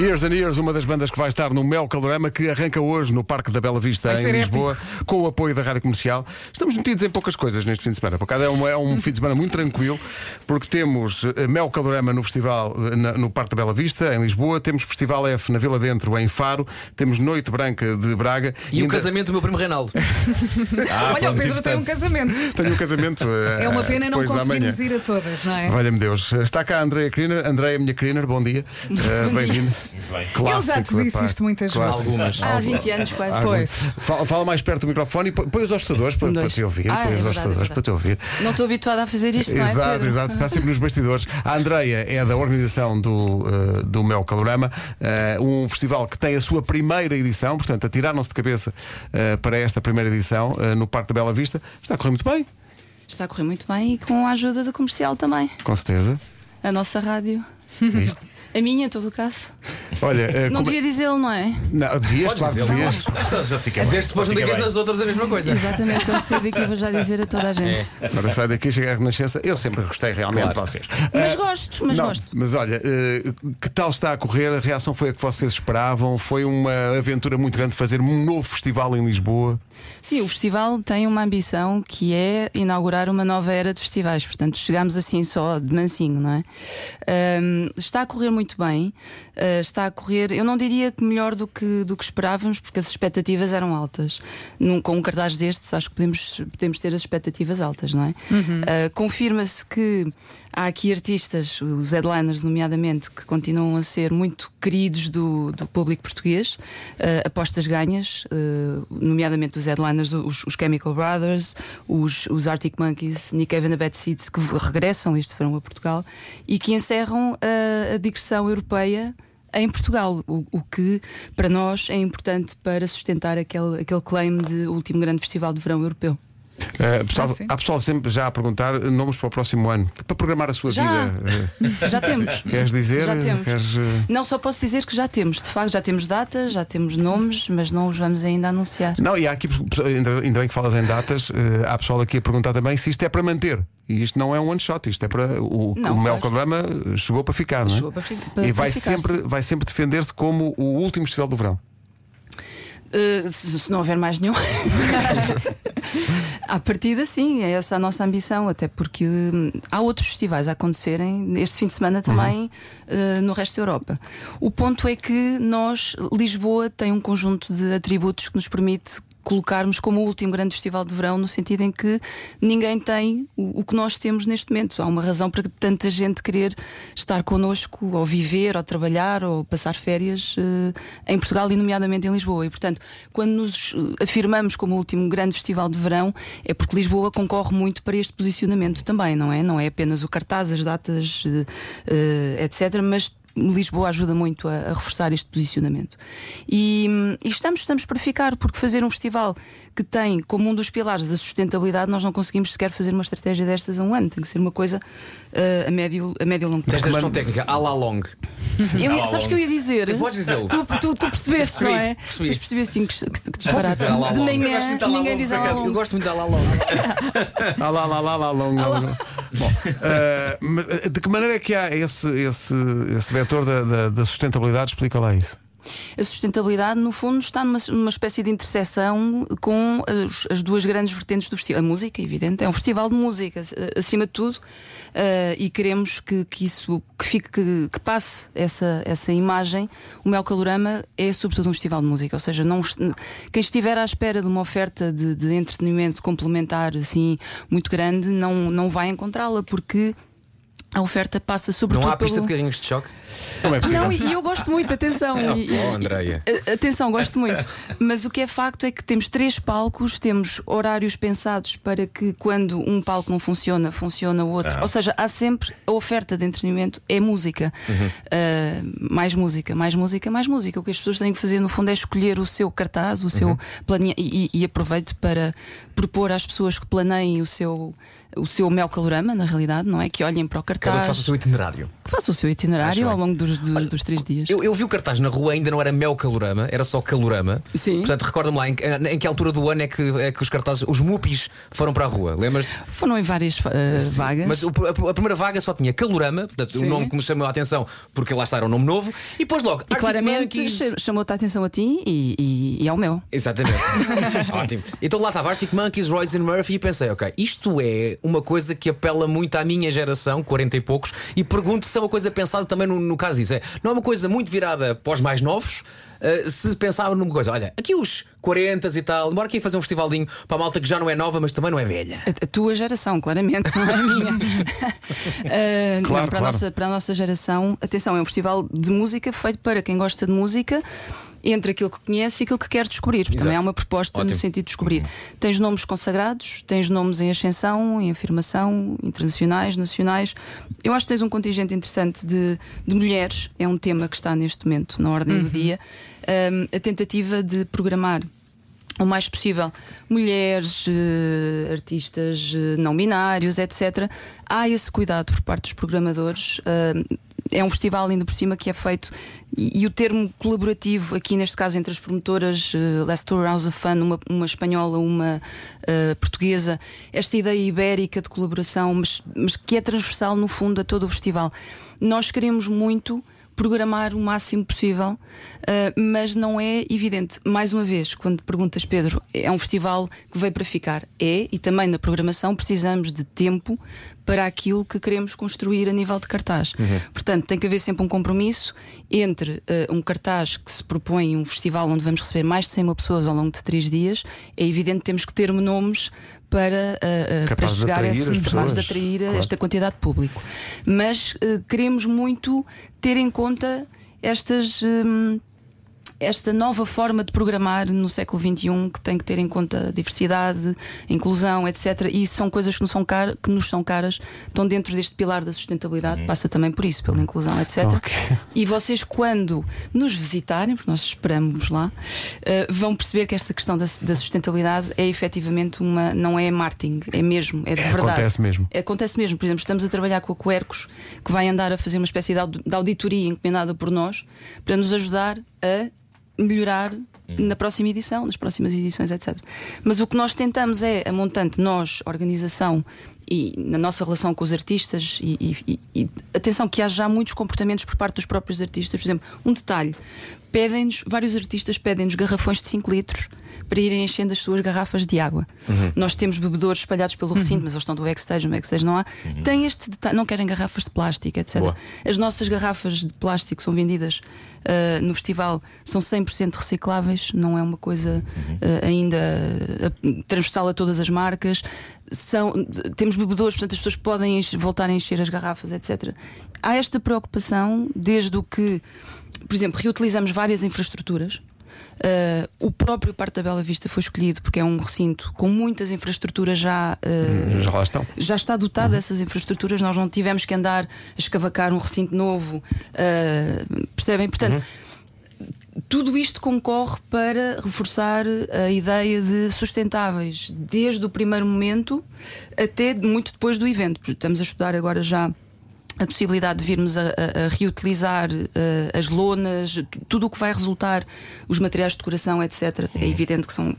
Years and Years, uma das bandas que vai estar no Mel Calorama, que arranca hoje no Parque da Bela Vista, em Lisboa, com o apoio da Rádio Comercial. Estamos metidos em poucas coisas neste fim de semana. Por acaso é um, é um fim de semana muito tranquilo, porque temos eh, Mel Calorama no festival eh, na- no Parque da Bela Vista, em Lisboa, temos Festival F na Vila Dentro, em Faro, temos Noite Branca de Braga E o ainda casamento do meu primo Reinaldo. Olha, o Pedro tem um casamento. Tenho um casamento. eh, É uma pena não conseguirmos ir a todas, não é? Valha-me Deus. Está cá a Andréia Criner. Andréia, minha Criner, bom dia. Uh, Bem-vindo. Ele já te disse isto muitas vezes. Algumas. Há 20 anos quase. Pois. Fala, fala mais perto do microfone e põe os ostadores para, Um, para te ouvir. Ah, põe é os é para te ouvir. Não estou habituada a fazer isto, não é? Exato, Pedro? exato. Está sempre nos bastidores. A Andreia é da organização do, uh, do Mel Calorama, uh, um festival que tem a sua primeira edição, portanto, atiraram-se de cabeça uh, para esta primeira edição uh, no Parque da Bela Vista. Está a correr muito bem, Está a correr muito bem e com a ajuda da comercial também. com certeza. A nossa rádio. Viste? A minha, em todo o caso. Olha, uh, Não como- devia dizê-lo, não é? Não, devias, claro que devias. Já te fica bem. Depois não digas nas outras a mesma coisa. Exatamente, quando sair daqui vou já dizer a toda a gente. É. Agora sai daqui, chega à Renascença. Eu sempre gostei realmente Claro. de vocês. Mas Uh, gosto, mas Não, gosto. Mas olha, eh, que tal está a correr? A reação foi a que vocês esperavam? Foi uma aventura muito grande fazer um novo festival em Lisboa? Sim, o festival tem uma ambição que é inaugurar uma nova era de festivais. Portanto, chegámos assim só de mansinho, não é? Está a correr muito bem. ah, está a correr, eu não diria que melhor do que, do que esperávamos, porque as expectativas eram altas. Num, com um cartaz destes, acho que podemos, podemos ter as expectativas altas, não é? Ah, Confirma-se que há aqui artistas, os headliners, nomeadamente, que continuam a ser muito queridos do, do público português. Ah, apostas ganhas, ah, nomeadamente os headliners, os, os Chemical Brothers, os, os Arctic Monkeys, Nick Cave and the Bad Seeds, que regressam, isto foram a Portugal, e que encerram a, a digressão europeia. Em Portugal, o, o que para nós é importante para sustentar aquele, aquele claim de último grande festival de verão europeu. Eh, pessoal- Ah, há pessoal sempre já a perguntar nomes para o próximo ano, para programar a sua Já. vida. Já temos. Queres dizer? Já temos. Queres, eh, Não, só posso dizer que já temos, de facto, já temos datas, já temos nomes, mas não os vamos ainda anunciar. Não, e há aqui, ainda, bem que falas em datas, eh, há pessoal aqui a perguntar também se isto é para manter. E isto não é um one shot, isto é para. O, Não, o chegou para ficar, não é? Chegou para para- e vai para ficar, sempre, sim. vai sempre defender-se como o último festival do verão. Uh, se, não houver mais nenhum. à partida, sim, é essa a nossa ambição, até porque hum, há outros festivais a acontecerem este fim de semana também uh, no resto da Europa. O ponto é que nós, Lisboa, tem um conjunto de atributos que nos permite colocarmos como o último grande festival de verão, no sentido em que ninguém tem o, o que nós temos neste momento. Há uma razão para tanta gente querer estar connosco, ou viver, ou trabalhar, ou passar férias eh, em Portugal e, nomeadamente, em Lisboa. E, portanto, quando nos eh, afirmamos como o último grande festival de verão, é porque Lisboa concorre muito para este posicionamento também, não é? Não é apenas o cartaz, as datas, eh, eh, etc., mas Lisboa ajuda muito a, a reforçar este posicionamento. E, e estamos, estamos para ficar, porque fazer um festival que tem como um dos pilares a sustentabilidade, nós não conseguimos sequer fazer uma estratégia destas a um ano. Tem que ser uma coisa eh, a, médio, a médio e longo prazo. a gestão técnica, à la long. Eu ia- sabes o que eu ia dizer? Podes dizê-lo. Tu, tu, tu percebeste, Percebi, não é? percebi. Depois percebi assim que, que, que disparate. dizer De longa. Eu gosto manhã muito da la ninguém diz por acaso. Eu gosto muito da. Ah lá, lá, lá, lá, long, long, long. Bom, eh, mas, eh, de que maneira é que há esse, esse, esse vetor da, da- da sustentabilidade? Explica lá isso. A sustentabilidade, no fundo, está numa, numa espécie de interseção com as, as duas grandes vertentes do festival. A música, evidente, é um festival de música, acima de tudo, eh, e queremos que, que isso que fique, que, que passe essa, essa imagem. O Mel Calorama é sobretudo um festival de música, ou seja, não, quem estiver à espera de uma oferta de, de entretenimento complementar assim muito grande, não, não vai encontrá-la, porque a oferta passa sobretudo Não há pista pelo... de carrinhos de choque? Como é possível? Não, e eu gosto muito, atenção. e- e- Oh, Andreia. a- Atenção, gosto muito. Mas o que é facto é que temos três palcos, temos horários pensados para que quando um palco não funciona, funciona o outro. Ou seja, há sempre a oferta de entretenimento é música. Ah, mais música, mais música, mais música. O que as pessoas têm que fazer, no fundo, é escolher o seu cartaz, o seu plane... e, e aproveito para propor às pessoas que planeiem o seu, o seu mel calorama, na realidade, não é? Que olhem para o cartaz. Cada um faça o seu itinerário. Que faça o seu itinerário Acho ao longo dos, do- dos três dias. Eu, eu vi o cartaz na rua, ainda não era Mel Calorama, era só Calorama. Sim. Portanto, recorda-me lá em, que- em que altura do ano é que, é que os cartazes, os mupis foram para a rua, lembras-te? Foram em várias eh, vagas. Mas a, a primeira vaga só tinha Calorama, portanto, o nome que me chamou a atenção, porque lá está era um nome novo, e depois logo, E claramente Monkeys. ch- chamou-te a atenção a ti e, e- e ao meu. Exatamente. Ótimo. Então lá estava Arctic Monkeys, Royce and Murphy e pensei, ok, isto é uma coisa que apela muito à minha geração, 40 e poucos, e pergunto se é uma coisa pensada também no, no caso disso. É, não é uma coisa muito virada para os mais novos. Uh, se pensava numa coisa, olha, aqui os 40 e tal, bora aqui fazer um festivaldinho para a malta que já não é nova, mas também não é velha. A, a tua geração, claramente, não é a minha. Não, Claro, para, claro. A nossa, para a nossa geração, atenção, é um festival de música feito para quem gosta de música. Entre aquilo que conhece e aquilo que quer descobrir. Também Exato. há uma proposta Ótimo. no sentido de descobrir. Tens nomes consagrados, tens nomes em ascensão, em afirmação, internacionais, nacionais. Eu acho que tens um contingente interessante de, de mulheres, é um tema que está neste momento na ordem do dia. Ah, a tentativa de programar o mais possível mulheres, eh, artistas eh, não binários, etc. Há esse cuidado por parte dos programadores. eh, é um festival ainda por cima que é feito e, e o termo colaborativo aqui neste caso entre as promotoras uh, Last Tour House of Fun, uma, uma espanhola, uma eh, portuguesa, esta ideia ibérica de colaboração, mas, mas que é transversal no fundo a todo o festival. Nós queremos muito programar o máximo possível, uh, mas não é evidente. Mais uma vez, quando perguntas, Pedro, é um festival que veio para ficar? É, e também na programação precisamos de tempo para aquilo que queremos construir a nível de cartaz. Portanto, tem que haver sempre um compromisso entre uh, um cartaz que se propõe um festival onde vamos receber mais de 100 mil pessoas ao longo de três dias. É evidente que temos que ter nomes para, uh, uh, para chegar a esse, as capazes de atrair Claro. esta quantidade de público. Mas eh, queremos muito ter em conta estas. hum, esta nova forma de programar no século XXI que tem que ter em conta a diversidade, a inclusão, etc. E isso são coisas que nos são, car- que nos são caras, estão dentro deste pilar da sustentabilidade, passa também por isso, pela inclusão, etc. Ok. E vocês, quando nos visitarem, porque nós esperamos lá, eh, vão perceber que esta questão da, da sustentabilidade é efetivamente uma. não é marketing, é mesmo, é de verdade. Acontece mesmo. Acontece mesmo. Por exemplo, estamos a trabalhar com a Quercos, que vai andar a fazer uma espécie de aud- de auditoria encomendada por nós, para nos ajudar a melhorar na próxima edição, nas próximas edições, etc. Mas o que nós tentamos é, a montante, nós, organização, e na nossa relação com os artistas, e, e- e- atenção que há já muitos comportamentos por parte dos próprios artistas. Por exemplo, um detalhe: pedem-nos, vários artistas pedem-nos garrafões de 5 litros para irem enchendo as suas garrafas de água. Nós temos bebedores espalhados pelo recinto, mas eles estão do backstage, no backstage não há. Tem este detalhe, não querem garrafas de plástico, etc. Boa. As nossas garrafas de plástico são vendidas ah, no festival, são 100% recicláveis, não é uma coisa ah, ainda ah, transversal a todas as marcas. São, temos bebedores, portanto as pessoas podem voltar a encher as garrafas, etc. Há esta preocupação desde o que, por exemplo, reutilizamos várias infraestruturas. Uh, o próprio Parque da Bela Vista foi escolhido porque é um recinto com muitas infraestruturas já uh, Já lá estão. já está dotado dessas infraestruturas, nós não tivemos que andar a escavacar um recinto novo, uh, percebem? Portanto, tudo isto concorre para reforçar a ideia de sustentáveis desde o primeiro momento até muito depois do evento. Estamos a estudar agora já a possibilidade de virmos a, a- a reutilizar eh, as lonas, tu- tudo o que vai resultar, os materiais de decoração, etc. É evidente que são,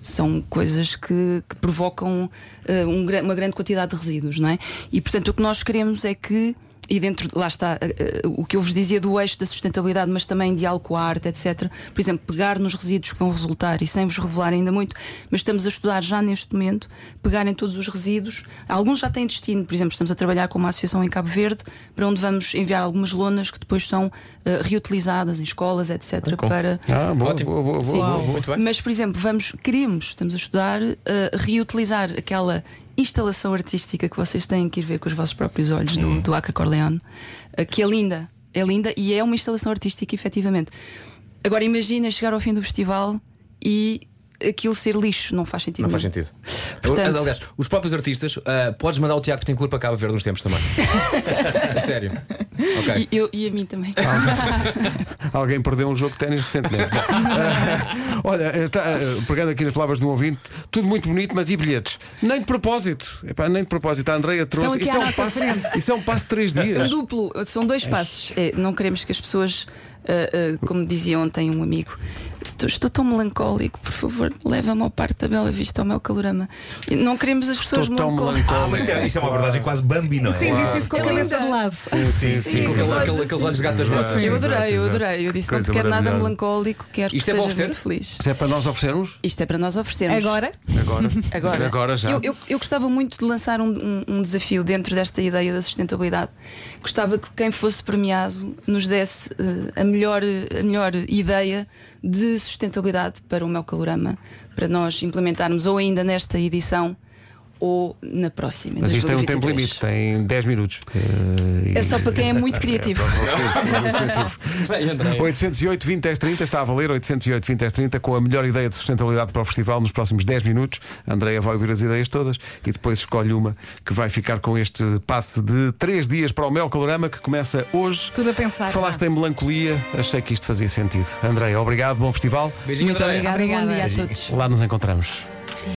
são coisas que, que provocam eh, um uma grande quantidade de resíduos, não é? E portanto o que nós queremos é que. E dentro, lá está, eh, eh, o que eu vos dizia do eixo da sustentabilidade, mas também diálogo com a arte, etc. Por exemplo, pegar nos resíduos que vão resultar, e sem vos revelar ainda muito, mas estamos a estudar já neste momento, pegarem todos os resíduos. Alguns já têm destino, por exemplo, estamos a trabalhar com uma associação em Cabo Verde, para onde vamos enviar algumas lonas que depois são eh, reutilizadas em escolas, etc. com- para. Ah, boa, Ótimo. boa, boa, boa, boa, boa. Muito bem. Mas, por exemplo, vamos, queremos, estamos a estudar, eh, reutilizar aquela instalação artística que vocês têm que ir ver com os vossos próprios olhos do, do Aca Corleone, eh, que é linda, é linda e é uma instalação artística, efetivamente. Agora imagina chegar ao fim do festival e aquilo ser lixo, não faz sentido. Não nenhum. faz sentido. Portanto- Aliás, os próprios artistas, ah, podes mandar o Tiago Betancourt para Cabo Verde uns tempos também. a sério. Ok. E, eu, e a mim também. Alguém perdeu um jogo de ténis recentemente. Ah, olha, está, ah, pegando aqui nas palavras de um ouvinte, tudo muito bonito, mas e bilhetes? Nem de propósito. Epá, nem de propósito. A Andreia trouxe. Isso é, um passo, isso é um passo de três Um dias. duplo, são dois passos. É, não queremos que as pessoas, ah, como dizia ontem um amigo, "Estou- estou tão melancólico, por favor, leva-me ao Parque da Bela Vista, ao meu calorama. Não queremos as pessoas Estou tão melancólicas. Ah, mas é, isso é uma abordagem quase Bambi, não é? Sim, disse isso com a É cabeça linda. de lado. Sim, sim, sim. Aquele- Sim, aquele- sim. aqueles olhos de gatas rotas. Eu adorei, eu adorei. Eu disse: não Coisa te quero nada melancólico, quero Isto que é sejas oferecer? muito feliz. Isto é para nós oferecermos? Isto é para nós oferecermos. Agora, Agora. Agora, Agora já. Eu, eu- eu gostava muito de lançar um, um- um desafio dentro desta ideia da sustentabilidade. Gostava que quem fosse premiado nos desse eh, a, melhor, a melhor ideia de sustentabilidade para o meu calorama, para nós implementarmos ou ainda nesta edição ou na próxima. Mas isto tem um 2023. tempo limite, tem 10 minutos. É só para quem é muito criativo. Bem, André. 808 20 10 30 está a valer 808 20 10 30 com a melhor ideia de sustentabilidade para o festival nos próximos 10 minutos. A Andreia vai ouvir as ideias todas e depois escolhe uma que vai ficar com este passe de 3 dias para o Mel Calorama que começa hoje. tudo a pensar. Falaste em melancolia, achei que isto fazia sentido. Andreia, obrigado, bom festival. Beijinho, Muito André. obrigada, bom dia a todos. Lá nos encontramos.